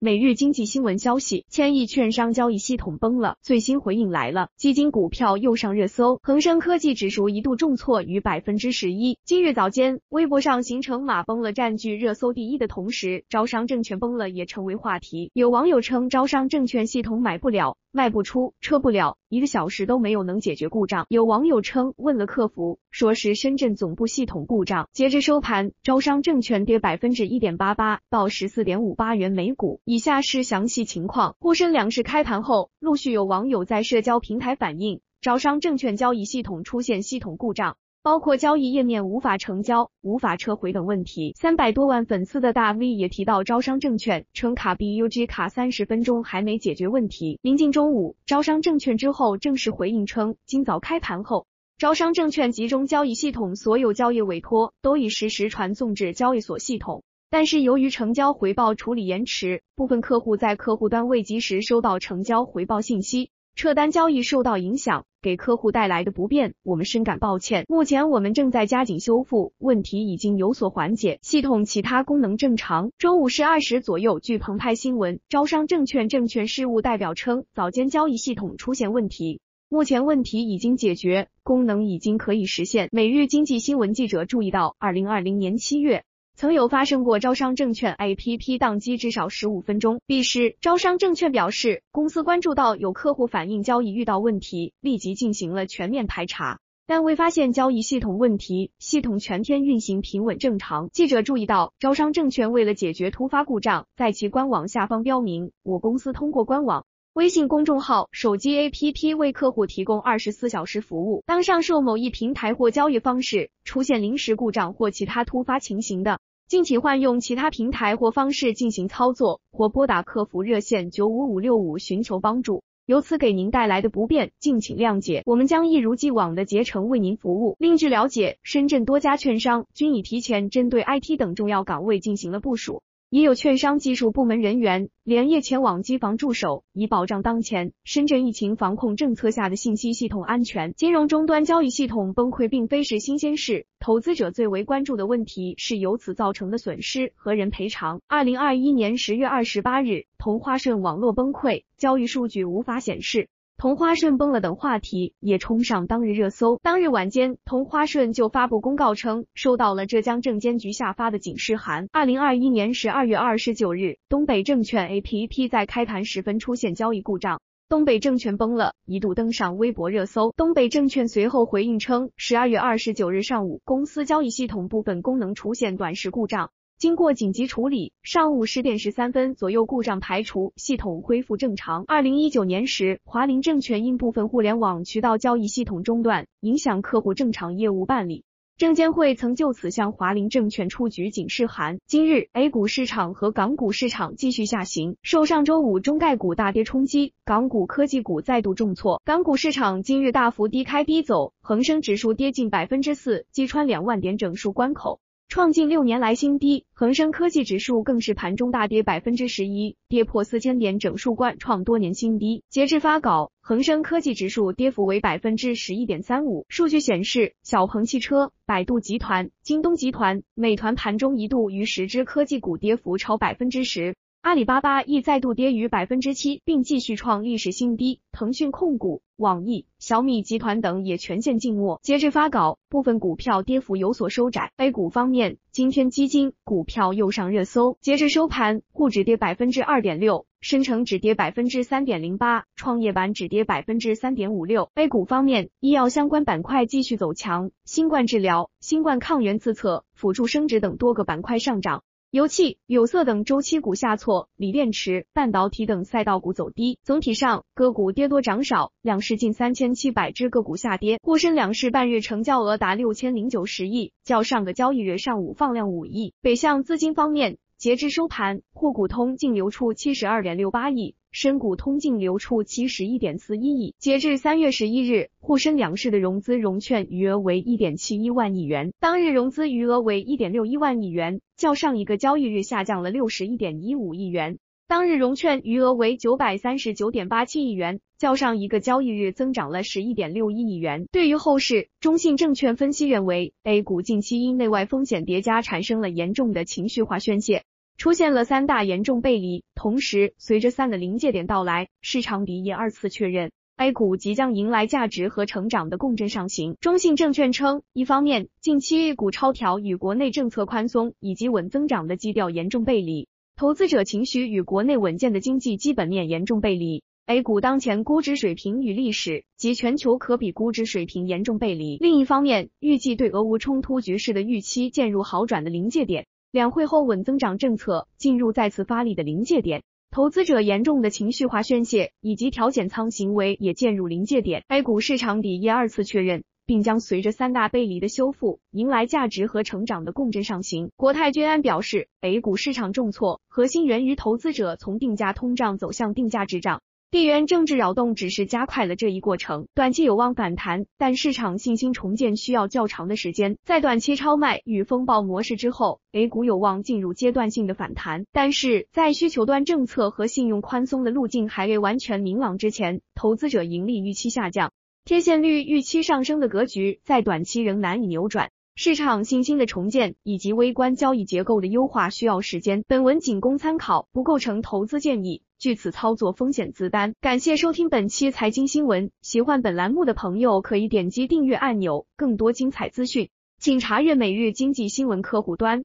每日经济新闻消息，千亿券商交易系统崩了，最新回应来了，基金股票又上热搜，恒生科技指数一度重挫逾百分之十一。今日早间，微博上形成马崩了占据热搜第一的同时，招商证券崩了也成为话题。有网友称招商证券系统买不了。卖不出，撤不了，一个小时都没有能解决故障。有网友称问了客服，说是深圳总部系统故障。截至收盘，招商证券跌百分之一点八八，到十四点五八元每股。以下是详细情况。沪深两市开盘后，陆续有网友在社交平台反映，招商证券交易系统出现系统故障。包括交易页面无法成交、无法撤回等问题。三百多万粉丝的大 V 也提到招商证券，称卡 BUG 卡三十分钟还没解决问题。临近中午，招商证券之后正式回应称，今早开盘后，招商证券集中交易系统所有交易委托都已实时传送至交易所系统，但是由于成交回报处理延迟，部分客户在客户端未及时收到成交回报信息。撤单交易受到影响，给客户带来的不便，我们深感抱歉。目前我们正在加紧修复，问题已经有所缓解，系统其他功能正常。中午十二时左右，据澎湃新闻，招商证券证券事务代表称，早间交易系统出现问题，目前问题已经解决，功能已经可以实现。每日经济新闻记者注意到，二零二零年七月。曾有发生过招商证券 APP 宕机至少十五分钟。彼时，招商证券表示，公司关注到有客户反映交易遇到问题，立即进行了全面排查，但未发现交易系统问题，系统全天运行平稳正常。记者注意到，招商证券为了解决突发故障，在其官网下方标明，我公司通过官网、微信公众号、手机 APP 为客户提供二十四小时服务。当上述某一平台或交易方式出现临时故障或其他突发情形的，敬请换用其他平台或方式进行操作，或拨打客服热线九五五六五寻求帮助。由此给您带来的不便，敬请谅解。我们将一如既往的竭诚为您服务。另据了解，深圳多家券商均已提前针对 IT 等重要岗位进行了部署。也有券商技术部门人员连夜前往机房驻守，以保障当前深圳疫情防控政策下的信息系统安全。金融终端交易系统崩溃并非是新鲜事，投资者最为关注的问题是由此造成的损失和人赔偿。二零二一年十月二十八日，同花顺网络崩溃，交易数据无法显示。同花顺崩了等话题也冲上当日热搜。当日晚间，同花顺就发布公告称，收到了浙江证监局下发的警示函。二零二一年十二月二十九日，东北证券 APP 在开盘时分出现交易故障，东北证券崩了，一度登上微博热搜。东北证券随后回应称，十二月二十九日上午，公司交易系统部分功能出现短时故障。经过紧急处理，上午十点十三分左右故障排除，系统恢复正常。二零一九年时，华林证券因部分互联网渠道交易系统中断，影响客户正常业务办理，证监会曾就此向华林证券出具警示函。今日 A 股市场和港股市场继续下行，受上周五中概股大跌冲击，港股科技股再度重挫。港股市场今日大幅低开低走，恒生指数跌近百分之四，击穿两万点整数关口。创近六年来新低，恒生科技指数更是盘中大跌百分之十一，跌破四千点整数关，创多年新低。截至发稿，恒生科技指数跌幅为百分之十一点三五。数据显示，小鹏汽车、百度集团、京东集团、美团盘中一度逾十只科技股跌幅超百分之十。阿里巴巴亦再度跌逾百分之七，并继续创历史新低。腾讯控股、网易、小米集团等也全线静默。截至发稿，部分股票跌幅有所收窄。A 股方面，今天基金股票又上热搜。截至收盘，沪指跌百分之二点六，深成指跌百分之三点零八，创业板指跌百分之三点五六。A 股方面，医药相关板块继续走强，新冠治疗、新冠抗原自测、辅助生殖等多个板块上涨。油气、有色等周期股下挫，锂电池、半导体等赛道股走低。总体上，个股跌多涨少，两市近三千七百只个股下跌。沪深两市半日成交额达六千零九十亿，较上个交易日上午放量五亿。北向资金方面，截至收盘，沪股通净流出七十二点六八亿。深股通净流出七十一点四一亿。截至三月十一日，沪深两市的融资融券余额为一点七一万亿元，当日融资余额为一点六一万亿元，较上一个交易日下降了六十一点一五亿元。当日融券余额为九百三十九点八七亿元，较上一个交易日增长了十一点六一亿元。对于后市，中信证券分析认为，A 股近期因内外风险叠加，产生了严重的情绪化宣泄。出现了三大严重背离。同时，随着三的临界点到来，市场比也二次确认。A 股即将迎来价值和成长的共振上行。中信证券称，一方面，近期 A 股超调与国内政策宽松以及稳增长的基调严重背离，投资者情绪与国内稳健的经济基本面严重背离。A 股当前估值水平与历史及全球可比估值水平严重背离。另一方面，预计对俄乌冲突局势的预期渐入好转的临界点，两会后稳增长政策进入再次发力的临界点。投资者严重的情绪化宣泄以及调减仓行为也渐入临界点，A 股市场底业二次确认，并将随着三大背离的修复，迎来价值和成长的共振上行。国泰君安表示，A 股市场重挫，核心源于投资者从定价通胀走向定价滞胀。地缘政治扰动只是加快了这一过程，短期有望反弹，但市场信心重建需要较长的时间。在短期超卖与风暴模式之后，A 股有望进入阶段性的反弹，但是在需求端政策和信用宽松的路径还未完全明朗之前，投资者盈利预期下降、贴现率预期上升的格局在短期仍难以扭转。市场信心的重建以及微观交易结构的优化需要时间。本文仅供参考，不构成投资建议。据此操作风险自担。感谢收听本期财经新闻，喜欢本栏目的朋友可以点击订阅按钮，更多精彩资讯，请查阅每日经济新闻客户端。